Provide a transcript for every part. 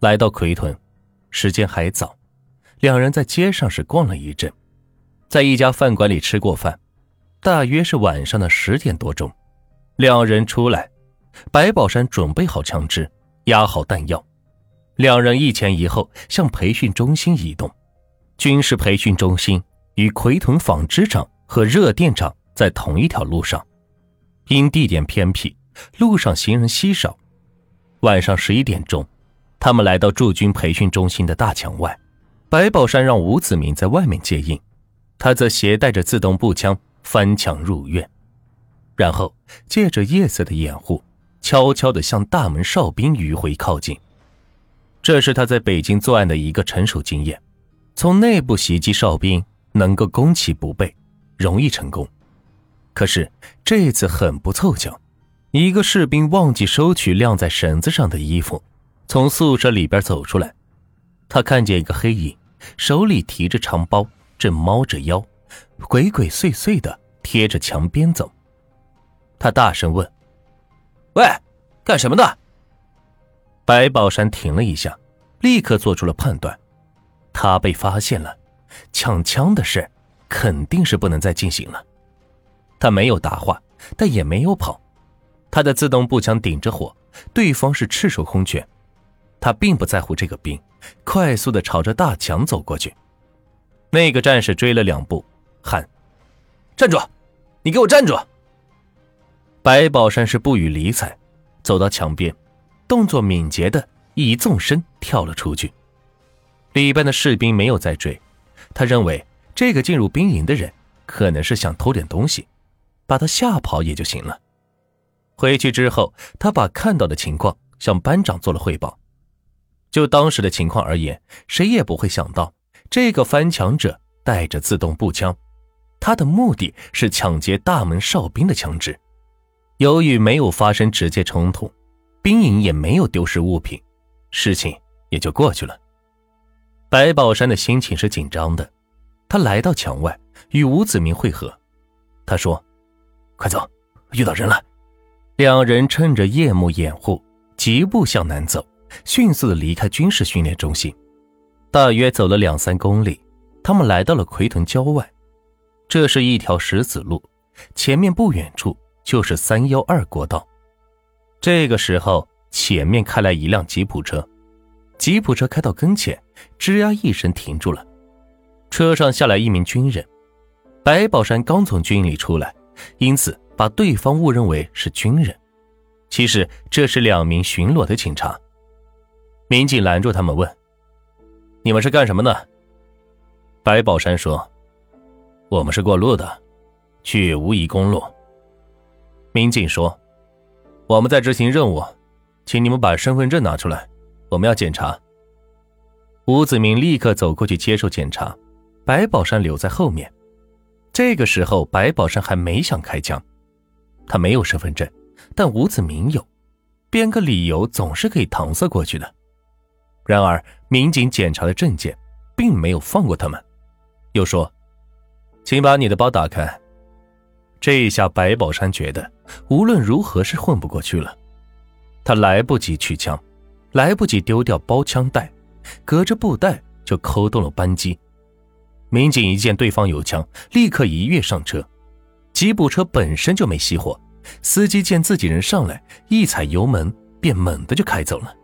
来到奎屯，时间还早，两人在街上是逛了一阵，在一家饭馆里吃过饭，大约是晚上的十点多钟，两人出来，白宝山准备好枪支，压好弹药，两人一前一后向培训中心移动。军事培训中心与奎屯纺织厂和热电厂在同一条路上，因地点偏僻，路上行人稀少。晚上十一点钟。他们来到驻军培训中心的大墙外，白宝山让吴子明在外面接应，他则携带着自动步枪翻墙入院，然后借着夜色的掩护，悄悄地向大门哨兵迂回靠近。这是他在北京作案的一个成熟经验，从内部袭击哨兵能够攻其不备，容易成功。可是这次很不凑巧，一个士兵忘记收取晾在绳子上的衣服。从宿舍里边走出来，他看见一个黑影，手里提着长包，正猫着腰，鬼鬼祟祟的贴着墙边走。他大声问：“喂，干什么的？”白宝山停了一下，立刻做出了判断：他被发现了，抢枪的事肯定是不能再进行了。他没有答话，但也没有跑，他的自动步枪顶着火，对方是赤手空拳。他并不在乎这个兵，快速的朝着大墙走过去。那个战士追了两步，喊：“站住！你给我站住！”白宝山是不予理睬，走到墙边，动作敏捷的一纵身跳了出去。里边的士兵没有再追，他认为这个进入兵营的人可能是想偷点东西，把他吓跑也就行了。回去之后，他把看到的情况向班长做了汇报。就当时的情况而言，谁也不会想到这个翻墙者带着自动步枪，他的目的是抢劫大门哨兵的枪支。由于没有发生直接冲突，兵营也没有丢失物品，事情也就过去了。白宝山的心情是紧张的，他来到墙外与吴子明会合。他说：“快走，遇到人了。”两人趁着夜幕掩护，疾步向南走。迅速的离开军事训练中心，大约走了两三公里，他们来到了奎屯郊外。这是一条石子路，前面不远处就是三幺二国道。这个时候，前面开来一辆吉普车，吉普车开到跟前，吱呀一声停住了。车上下来一名军人，白宝山刚从军营里出来，因此把对方误认为是军人，其实这是两名巡逻的警察。民警拦住他们问：“你们是干什么的？”白宝山说：“我们是过路的，去无宜公路。”民警说：“我们在执行任务，请你们把身份证拿出来，我们要检查。”吴子明立刻走过去接受检查，白宝山留在后面。这个时候，白宝山还没想开枪，他没有身份证，但吴子明有，编个理由总是可以搪塞过去的。然而，民警检查了证件，并没有放过他们，又说：“请把你的包打开。”这一下，白宝山觉得无论如何是混不过去了。他来不及取枪，来不及丢掉包枪带，隔着布袋就扣动了扳机。民警一见对方有枪，立刻一跃上车。吉普车本身就没熄火，司机见自己人上来，一踩油门便猛地就开走了。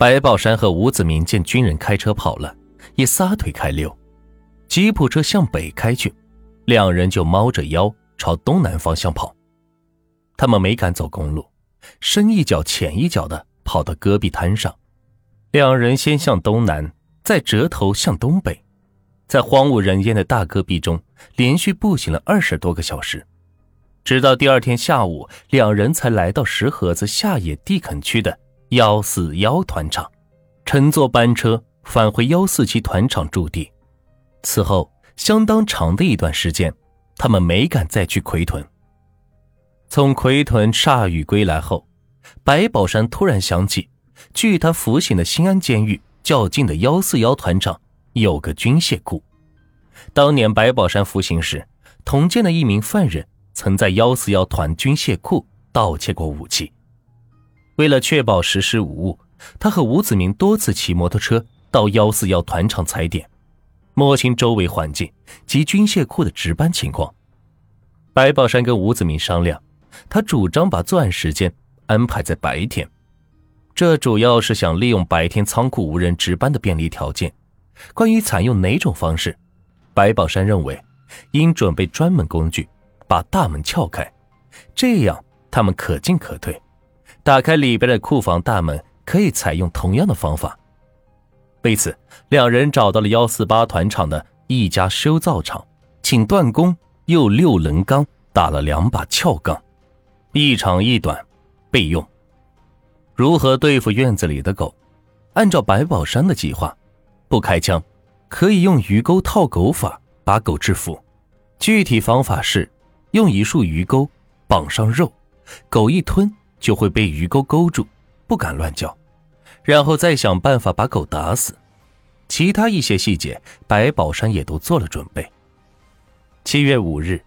白宝山和吴子明见军人开车跑了，也撒腿开溜。吉普车向北开去，两人就猫着腰朝东南方向跑。他们没敢走公路，深一脚浅一脚的跑到戈壁滩上。两人先向东南，再折头向东北，在荒无人烟的大戈壁中连续步行了二十多个小时，直到第二天下午，两人才来到石河子下野地垦区的。幺四幺团场，乘坐班车返回幺四七团场驻地。此后相当长的一段时间，他们没敢再去奎屯。从奎屯铩羽归来后，白宝山突然想起，距他服刑的新安监狱较近的幺四幺团场有个军械库。当年白宝山服刑时，同监的一名犯人曾在幺四幺团军械库盗窃过武器。为了确保实施无误，他和吴子明多次骑摩托车到幺四幺团场踩点，摸清周围环境及军械库的值班情况。白宝山跟吴子明商量，他主张把作案时间安排在白天，这主要是想利用白天仓库无人值班的便利条件。关于采用哪种方式，白宝山认为应准备专门工具，把大门撬开，这样他们可进可退。打开里边的库房大门，可以采用同样的方法。为此，两人找到了幺四八团厂的一家修造厂，请段工。用六棱钢打了两把撬杠，一长一短，备用。如何对付院子里的狗？按照白宝山的计划，不开枪，可以用鱼钩套狗法把狗制服。具体方法是用一束鱼钩绑上肉，狗一吞就会被鱼钩勾住，不敢乱叫，然后再想办法把狗打死。其他一些细节，白宝山也都做了准备。七月五日，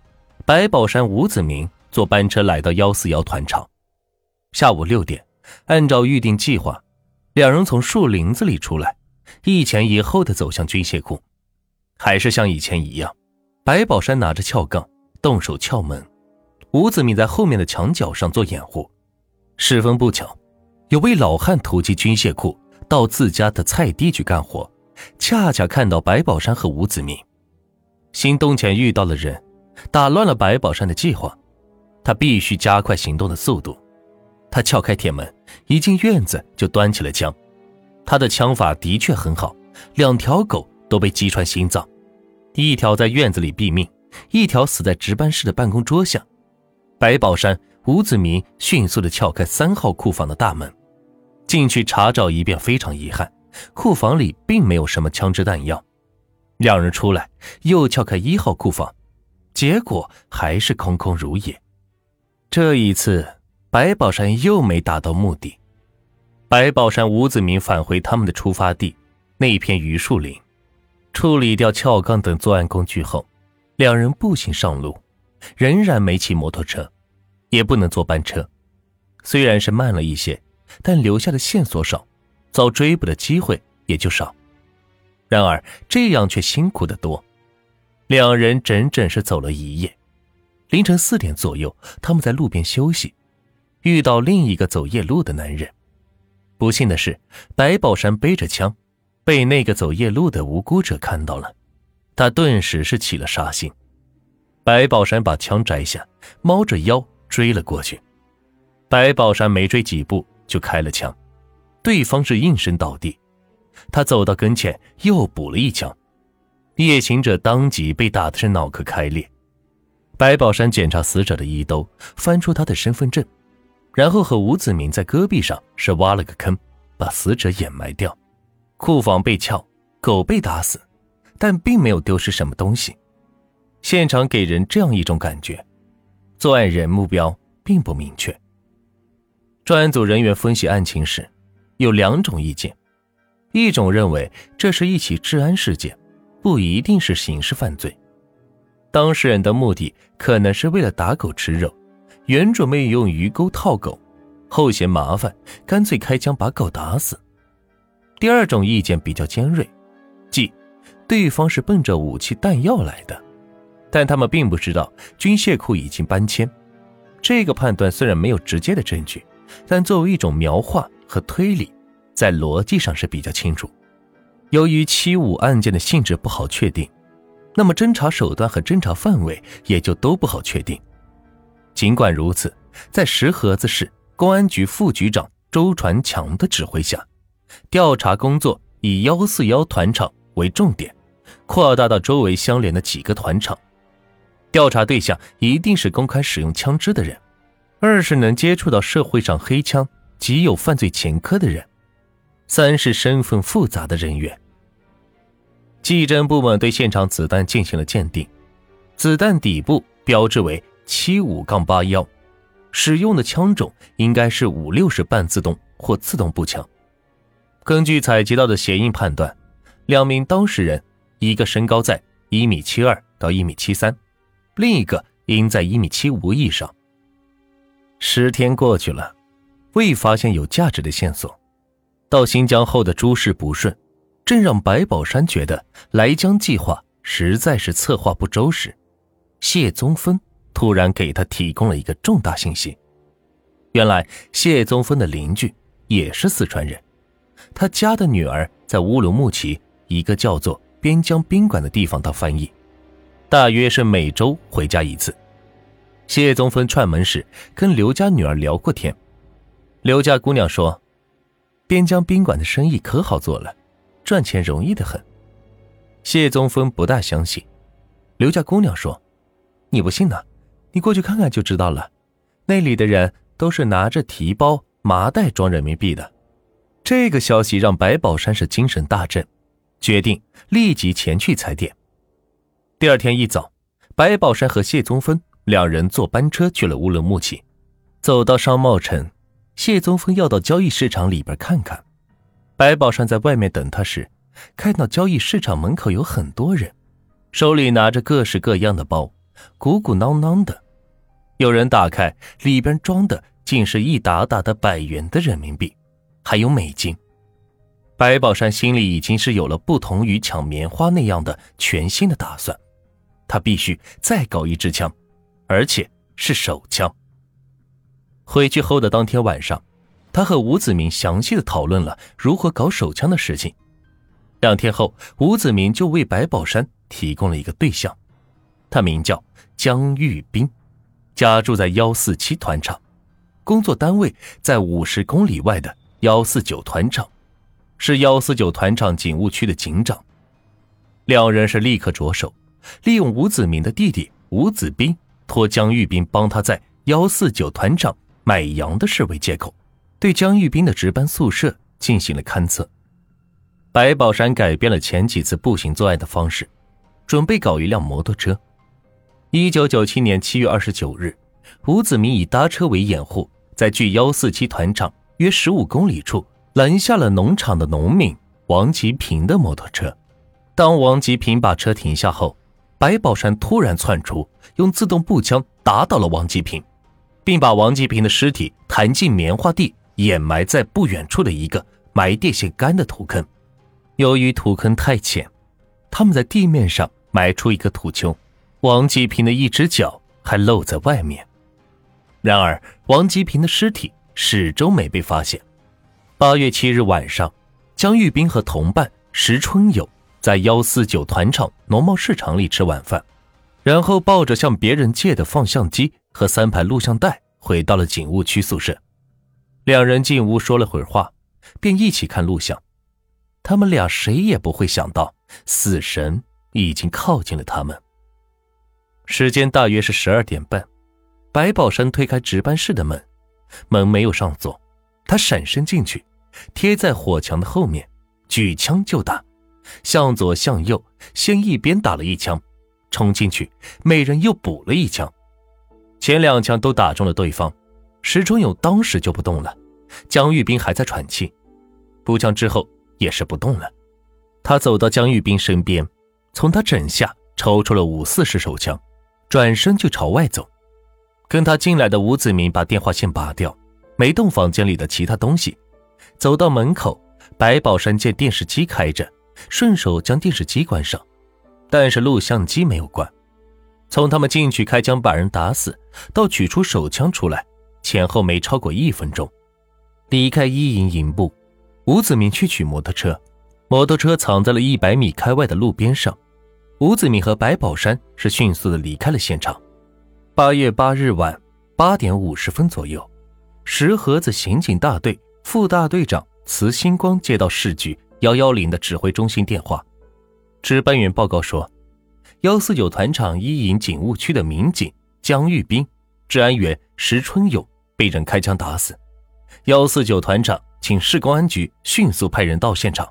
白宝山、吴子明坐班车来到幺四幺团场。下午六点，按照预定计划，两人从树林子里出来，一前一后的走向军械库。还是像以前一样，白宝山拿着撬杠动手撬门，吴子明在后面的墙角上做掩护。十分不巧，有位老汉突击军械库到自家的菜地去干活，恰恰看到白宝山和吴子明。行动前遇到了人，打乱了白宝山的计划，他必须加快行动的速度。他撬开铁门，一进院子就端起了枪。他的枪法的确很好，两条狗都被击穿心脏，一条在院子里毙命，一条死在值班室的办公桌下。白宝山、吴子明迅速地撬开三号库房的大门，进去查找一遍。非常遗憾，库房里并没有什么枪支弹药。两人出来，又撬开一号库房，结果还是空空如也。这一次，白宝山又没达到目的。白宝山、吴子明返回他们的出发地那片榆树林，处理掉撬杠等作案工具后，两人步行上路，仍然没骑摩托车，也不能坐班车。虽然是慢了一些，但留下的线索少，遭追捕的机会也就少。然而，这样却辛苦得多。两人整整是走了一夜。凌晨四点左右，他们在路边休息，遇到另一个走夜路的男人。不幸的是，白宝山背着枪，被那个走夜路的无辜者看到了。他顿时是起了杀心。白宝山把枪摘下，猫着腰追了过去。白宝山没追几步就开了枪，对方是应声倒地。他走到跟前，又补了一枪，夜行者当即被打的是脑壳开裂。白宝山检查死者的衣兜，翻出他的身份证，然后和吴子明在戈壁上是挖了个坑，把死者掩埋掉。库房被撬，狗被打死，但并没有丢失什么东西。现场给人这样一种感觉：作案人目标并不明确。专案组人员分析案情时，有两种意见。一种认为这是一起治安事件，不一定是刑事犯罪。当事人的目的可能是为了打狗吃肉，原准备用鱼钩套狗，后嫌麻烦，干脆开枪把狗打死。第二种意见比较尖锐，即对方是奔着武器弹药来的，但他们并不知道军械库已经搬迁。这个判断虽然没有直接的证据，但作为一种描画和推理。在逻辑上是比较清楚。由于七五案件的性质不好确定，那么侦查手段和侦查范围也就都不好确定。尽管如此，在石河子市公安局副局长周传强的指挥下，调查工作以幺四幺团场为重点，扩大到周围相连的几个团场。调查对象一定是公开使用枪支的人，二是能接触到社会上黑枪及有犯罪前科的人。三是身份复杂的人员。技侦部门对现场子弹进行了鉴定，子弹底部标志为七五杠八幺，使用的枪种应该是五六式半自动或自动步枪。根据采集到的鞋印判断，两名当事人，一个身高在一米七二到一米七三，另一个应在一米七五以上。十天过去了，未发现有价值的线索。到新疆后的诸事不顺，正让白宝山觉得来疆计划实在是策划不周时，谢宗芬突然给他提供了一个重大信息。原来谢宗芬的邻居也是四川人，他家的女儿在乌鲁木齐一个叫做边疆宾馆的地方当翻译，大约是每周回家一次。谢宗芬串门时跟刘家女儿聊过天，刘家姑娘说。边疆宾馆的生意可好做了，赚钱容易的很。谢宗峰不大相信，刘家姑娘说：“你不信呢？你过去看看就知道了。那里的人都是拿着提包、麻袋装人民币的。”这个消息让白宝山是精神大振，决定立即前去踩点。第二天一早，白宝山和谢宗峰两人坐班车去了乌鲁木齐，走到商贸城。谢宗峰要到交易市场里边看看，白宝山在外面等他时，看到交易市场门口有很多人，手里拿着各式各样的包，鼓鼓囊囊的。有人打开，里边装的竟是一沓沓的百元的人民币，还有美金。白宝山心里已经是有了不同于抢棉花那样的全新的打算，他必须再搞一支枪，而且是手枪。回去后的当天晚上，他和吴子明详细的讨论了如何搞手枪的事情。两天后，吴子明就为白宝山提供了一个对象，他名叫江玉斌，家住在幺四七团场，工作单位在五十公里外的幺四九团场，是幺四九团场警务区的警长。两人是立刻着手，利用吴子明的弟弟吴子斌托江玉斌帮他在幺四九团长。买羊的事为借口，对江玉斌的值班宿舍进行了勘测。白宝山改变了前几次步行作案的方式，准备搞一辆摩托车。一九九七年七月二十九日，吴子明以搭车为掩护，在距幺四七团场约十五公里处拦下了农场的农民王吉平的摩托车。当王吉平把车停下后，白宝山突然窜出，用自动步枪打倒了王吉平。并把王吉平的尸体弹进棉花地，掩埋在不远处的一个埋电线杆的土坑。由于土坑太浅，他们在地面上埋出一个土丘，王吉平的一只脚还露在外面。然而，王吉平的尸体始终没被发现。八月七日晚上，江玉斌和同伴石春友在幺四九团场农贸市场里吃晚饭，然后抱着向别人借的放相机。和三盘录像带回到了警务区宿舍，两人进屋说了会儿话，便一起看录像。他们俩谁也不会想到，死神已经靠近了他们。时间大约是十二点半，白宝山推开值班室的门，门没有上锁，他闪身进去，贴在火墙的后面，举枪就打，向左向右，先一边打了一枪，冲进去，每人又补了一枪。前两枪都打中了对方，石春勇当时就不动了，江玉斌还在喘气，步枪之后也是不动了。他走到江玉斌身边，从他枕下抽出了五四式手枪，转身就朝外走。跟他进来的吴子明把电话线拔掉，没动房间里的其他东西，走到门口，白宝山见电视机开着，顺手将电视机关上，但是录像机没有关。从他们进去开枪把人打死，到取出手枪出来，前后没超过一分钟。离开一营营部，吴子明去取摩托车，摩托车藏在了一百米开外的路边上。吴子明和白宝山是迅速的离开了现场。八月八日晚八点五十分左右，石河子刑警大队副大队长慈星光接到市局幺幺零的指挥中心电话，值班员报告说。幺四九团场一营警务区的民警江玉斌、治安员石春勇被人开枪打死。幺四九团长请市公安局迅速派人到现场。